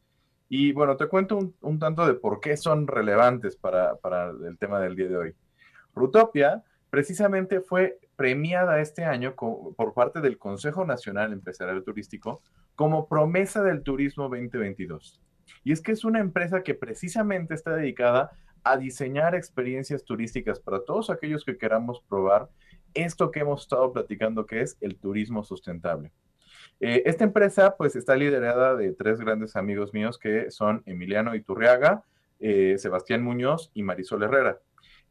Y bueno, te cuento un, tanto de por qué son relevantes para, para, el tema del día de hoy. Rutopia precisamente fue premiada este año por parte del Consejo Nacional Empresarial Turístico como promesa del turismo 2022. Y es que es una empresa que precisamente está dedicada a diseñar experiencias turísticas para todos aquellos que queramos probar esto que hemos estado platicando, que es el turismo sustentable. Eh, esta empresa pues está liderada de tres grandes amigos míos que son Emiliano Iturriaga, eh, Sebastián Muñoz y Marisol Herrera.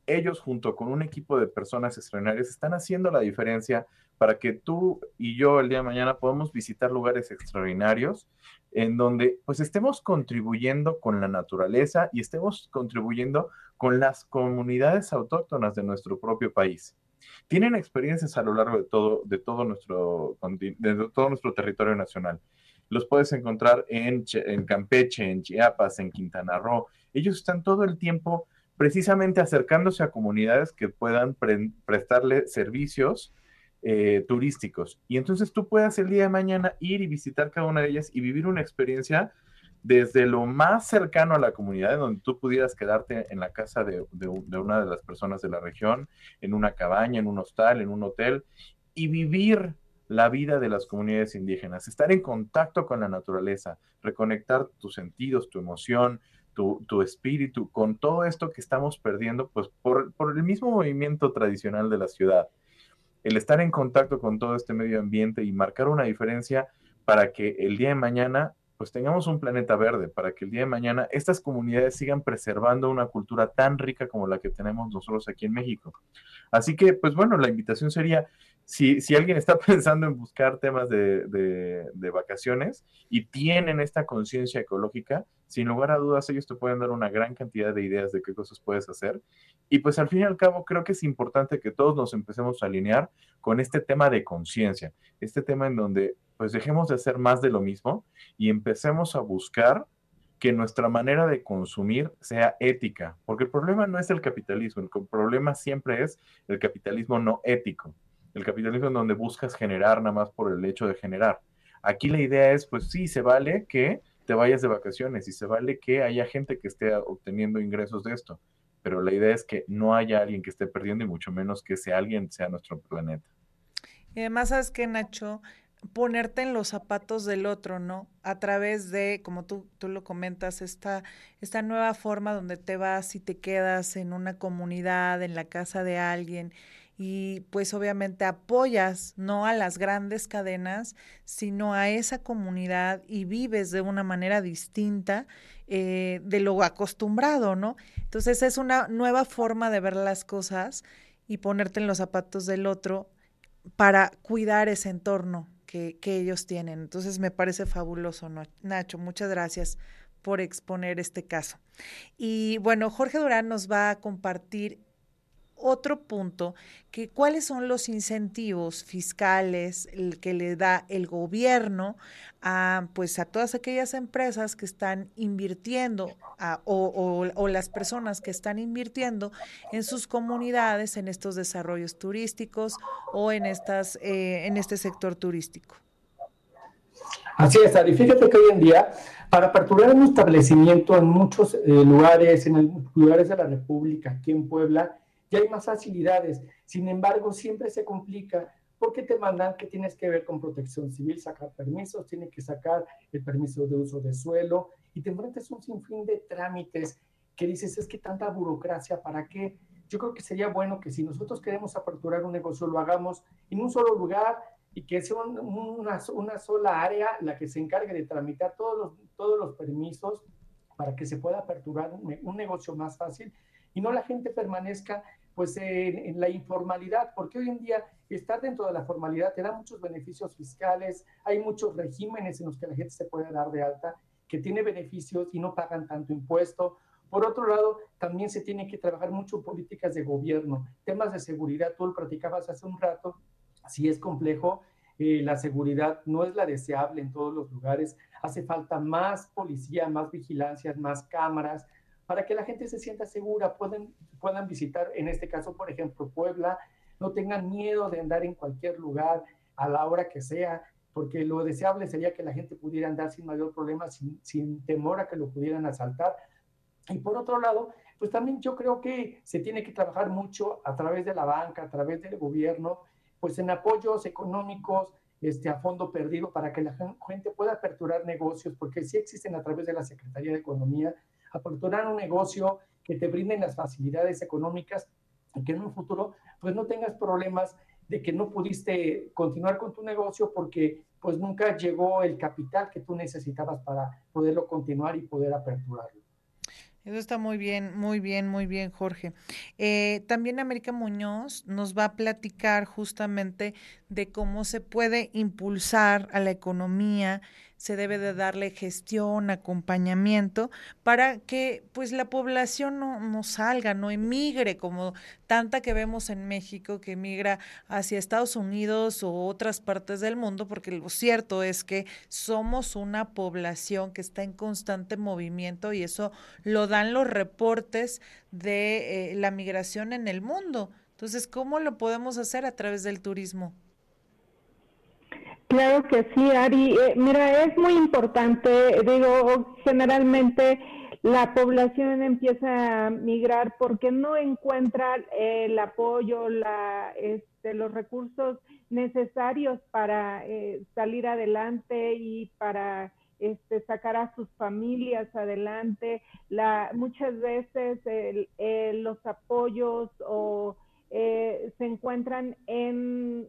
Ellos junto con un equipo de personas extraordinarias están haciendo la diferencia para que tú y yo el día de mañana podamos visitar lugares extraordinarios en donde pues estemos contribuyendo con la naturaleza y estemos contribuyendo con las comunidades autóctonas de nuestro propio país. Tienen experiencias a lo largo de todo, de todo, nuestro, de todo nuestro territorio nacional. Los puedes encontrar en, Campeche, en Chiapas, en Quintana Roo. Ellos están todo el tiempo precisamente acercándose a comunidades que puedan prestarle servicios eh, turísticos. Y entonces tú puedas el día de mañana ir y visitar cada una de ellas y vivir una experiencia desde lo más cercano a la comunidad, donde tú pudieras quedarte en la casa de, una de las personas de la región, en una cabaña, en un hostal, en un hotel, y vivir la vida de las comunidades indígenas, estar en contacto con la naturaleza, reconectar tus sentidos, tu emoción, tu, espíritu, con todo esto que estamos perdiendo, pues por, por el mismo movimiento tradicional de la ciudad el estar en contacto con todo este medio ambiente y marcar una diferencia para que el día de mañana pues tengamos un planeta verde, para que el día de mañana estas comunidades sigan preservando una cultura tan rica como la que tenemos nosotros aquí en México. Así que, pues bueno, la invitación sería, si, alguien está (laughs) pensando en buscar temas de, de, de vacaciones y tienen esta conciencia ecológica, sin lugar a dudas ellos te pueden dar una gran cantidad de ideas de qué cosas puedes hacer. Y pues al fin y al cabo creo que es importante que todos nos empecemos a alinear con este tema de conciencia, este tema en donde pues dejemos de hacer más de lo mismo y empecemos a buscar que nuestra manera de consumir sea ética, porque el problema no es el capitalismo, el problema siempre es el capitalismo no ético, el capitalismo en donde buscas generar nada más por el hecho de generar. Aquí la idea es, pues sí, se vale que te vayas de vacaciones y se vale que haya gente que esté obteniendo ingresos de esto, pero la idea es que no haya alguien que esté perdiendo y mucho menos que ese alguien sea nuestro planeta. Y además, ¿sabes qué, Nacho? ponerte en los zapatos del otro, ¿no? A través de, como tú, tú lo comentas, esta, esta nueva forma donde te vas y te quedas en una comunidad, en la casa de alguien y pues obviamente apoyas no a las grandes cadenas, sino a esa comunidad y vives de una manera distinta eh, de lo acostumbrado, ¿no? Entonces es una nueva forma de ver las cosas y ponerte en los zapatos del otro para cuidar ese entorno que, que ellos tienen. Entonces me parece fabuloso, Nacho. Muchas gracias por exponer este caso. Y bueno, Jorge Durán nos va a compartir otro punto, que cuáles son los incentivos fiscales que le da el gobierno a, pues, a todas aquellas empresas que están invirtiendo o, las personas que están invirtiendo en sus comunidades, en estos desarrollos turísticos o en, estas, eh, en este sector turístico. Así es, Ari. Fíjate que hoy en día, para aperturar un establecimiento en muchos eh, lugares, en lugares de la República, aquí en Puebla, ya hay más facilidades. Sin embargo, siempre se complica porque te mandan que tienes que ver con protección civil, sacar permisos, tienes que sacar el permiso de uso de suelo y te enfrentas un sinfín de trámites que dices, es que tanta burocracia, ¿para qué? Yo creo que sería bueno que si nosotros queremos aperturar un negocio, lo hagamos en un solo lugar y que sea una, una sola área la que se encargue de tramitar todos los, todos los permisos para que se pueda aperturar un, un negocio más fácil y no la gente permanezca pues en, la informalidad, porque hoy en día estar dentro de la formalidad te da muchos beneficios fiscales, hay muchos regímenes en los que la gente se puede dar de alta, que tiene beneficios y no pagan tanto impuesto. Por otro lado, también se tiene que trabajar mucho políticas de gobierno, temas de seguridad, tú lo platicabas hace un rato, si es complejo, eh, la seguridad no es la deseable en todos los lugares, hace falta más policía, más vigilancias, más cámaras, para que la gente se sienta segura, pueden, puedan visitar, en este caso, por ejemplo, Puebla, no tengan miedo de andar en cualquier lugar a la hora que sea, porque lo deseable sería que la gente pudiera andar sin mayor problema, sin, sin temor a que lo pudieran asaltar. Y por otro lado, pues también yo creo que se tiene que trabajar mucho a través de la banca, a través del gobierno, pues en apoyos económicos, este, a fondo perdido para que la gente pueda aperturar negocios, porque sí existen a través de la Secretaría de Economía aperturar un negocio que te brinden las facilidades económicas y que en un futuro pues no tengas problemas de que no pudiste continuar con tu negocio porque pues nunca llegó el capital que tú necesitabas para poderlo continuar y poder aperturarlo. Eso está muy bien, muy bien, muy bien, Jorge. Eh, también América Muñoz nos va a platicar justamente de cómo se puede impulsar a la economía se debe de darle gestión, acompañamiento para que pues la población no, no salga, no emigre como tanta que vemos en México que emigra hacia Estados Unidos o otras partes del mundo, porque lo cierto es que somos una población que está en constante movimiento y eso lo dan los reportes de eh, la migración en el mundo. Entonces, ¿cómo lo podemos hacer a través del turismo? Claro que sí, Ari. Eh, mira, es muy importante, digo, generalmente la población empieza a migrar porque no encuentra el apoyo, la, este, los recursos necesarios para eh, salir adelante y para este, sacar a sus familias adelante. La, muchas veces los apoyos o eh, se encuentran en,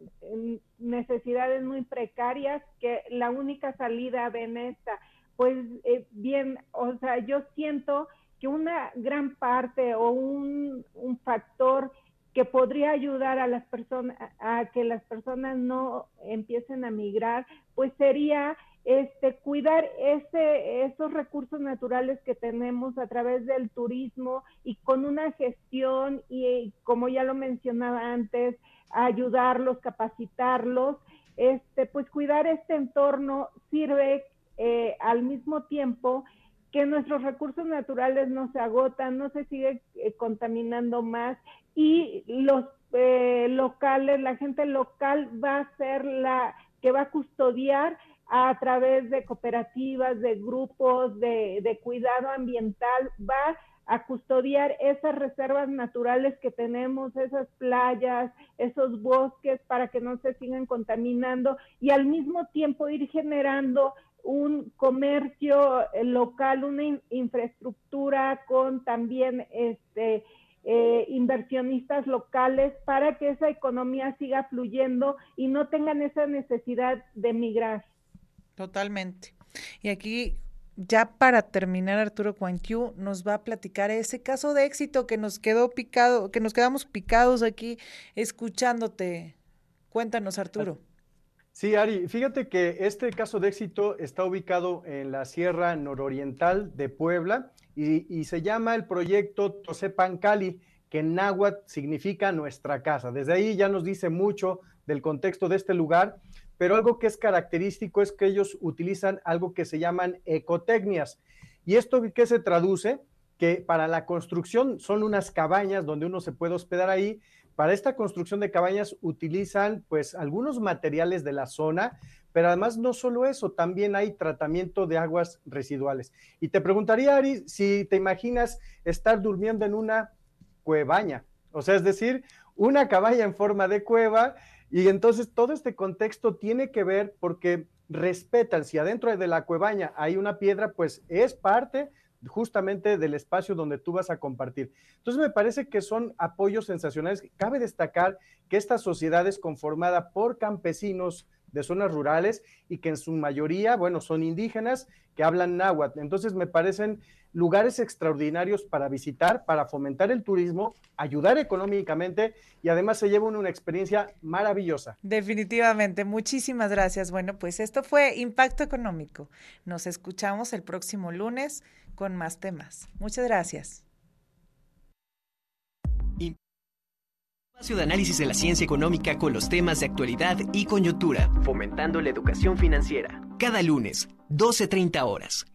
necesidades muy precarias que la única salida ven esta. Pues eh, bien, o sea, yo siento que una gran parte o un, un factor que podría ayudar a las personas a que las personas no empiecen a migrar, pues sería este, cuidar ese, esos recursos naturales que tenemos a través del turismo y con una gestión y, como ya lo mencionaba antes, ayudarlos, capacitarlos, este, pues cuidar este entorno sirve eh, al mismo tiempo que nuestros recursos naturales no se agotan, no se sigue eh, contaminando más y los eh, locales, la gente local va a ser la que va a custodiar a través de cooperativas, de grupos de, cuidado ambiental, va a custodiar esas reservas naturales que tenemos, esas playas, esos bosques, para que no se sigan contaminando y al mismo tiempo ir generando un comercio eh, local, una infraestructura con también este eh, inversionistas locales para que esa economía siga fluyendo y no tengan esa necesidad de migrar. Totalmente. Y aquí, ya para terminar, Arturo Cuanquiu nos va a platicar ese caso de éxito que nos quedó picado, que nos quedamos picados aquí escuchándote. Cuéntanos, Arturo. Sí, Ari, fíjate que este caso de éxito está ubicado en la Sierra Nororiental de Puebla y, se llama el proyecto Tosepancali, que en náhuatl significa nuestra casa. Desde ahí ya nos dice mucho del contexto de este lugar pero algo que es característico es que ellos utilizan algo que se llaman ecotecnias. ¿Y esto qué se traduce? Que para la construcción son unas cabañas donde uno se puede hospedar ahí. Para esta construcción de cabañas utilizan pues algunos materiales de la zona, pero además no solo eso, también hay tratamiento de aguas residuales. Y te preguntaría, Ari, si te imaginas estar durmiendo en una cuebaña, o sea, es decir, una cabaña en forma de cueva y entonces todo este contexto tiene que ver porque respetan, si adentro de la cuebaña hay una piedra, pues es parte justamente del espacio donde tú vas a compartir. Entonces me parece que son apoyos sensacionales. Cabe destacar que esta sociedad es conformada por campesinos de zonas rurales y que en su mayoría, bueno, son indígenas que hablan náhuatl. Entonces me parecen lugares extraordinarios para visitar, para fomentar el turismo, ayudar económicamente y además se llevan una experiencia maravillosa. Definitivamente, muchísimas gracias. Bueno, pues esto fue Impacto Económico. Nos escuchamos el próximo lunes con más temas. Muchas gracias. Espacio de análisis de la ciencia económica con los temas de actualidad y coyuntura, fomentando la educación financiera. Cada lunes, 12.30 horas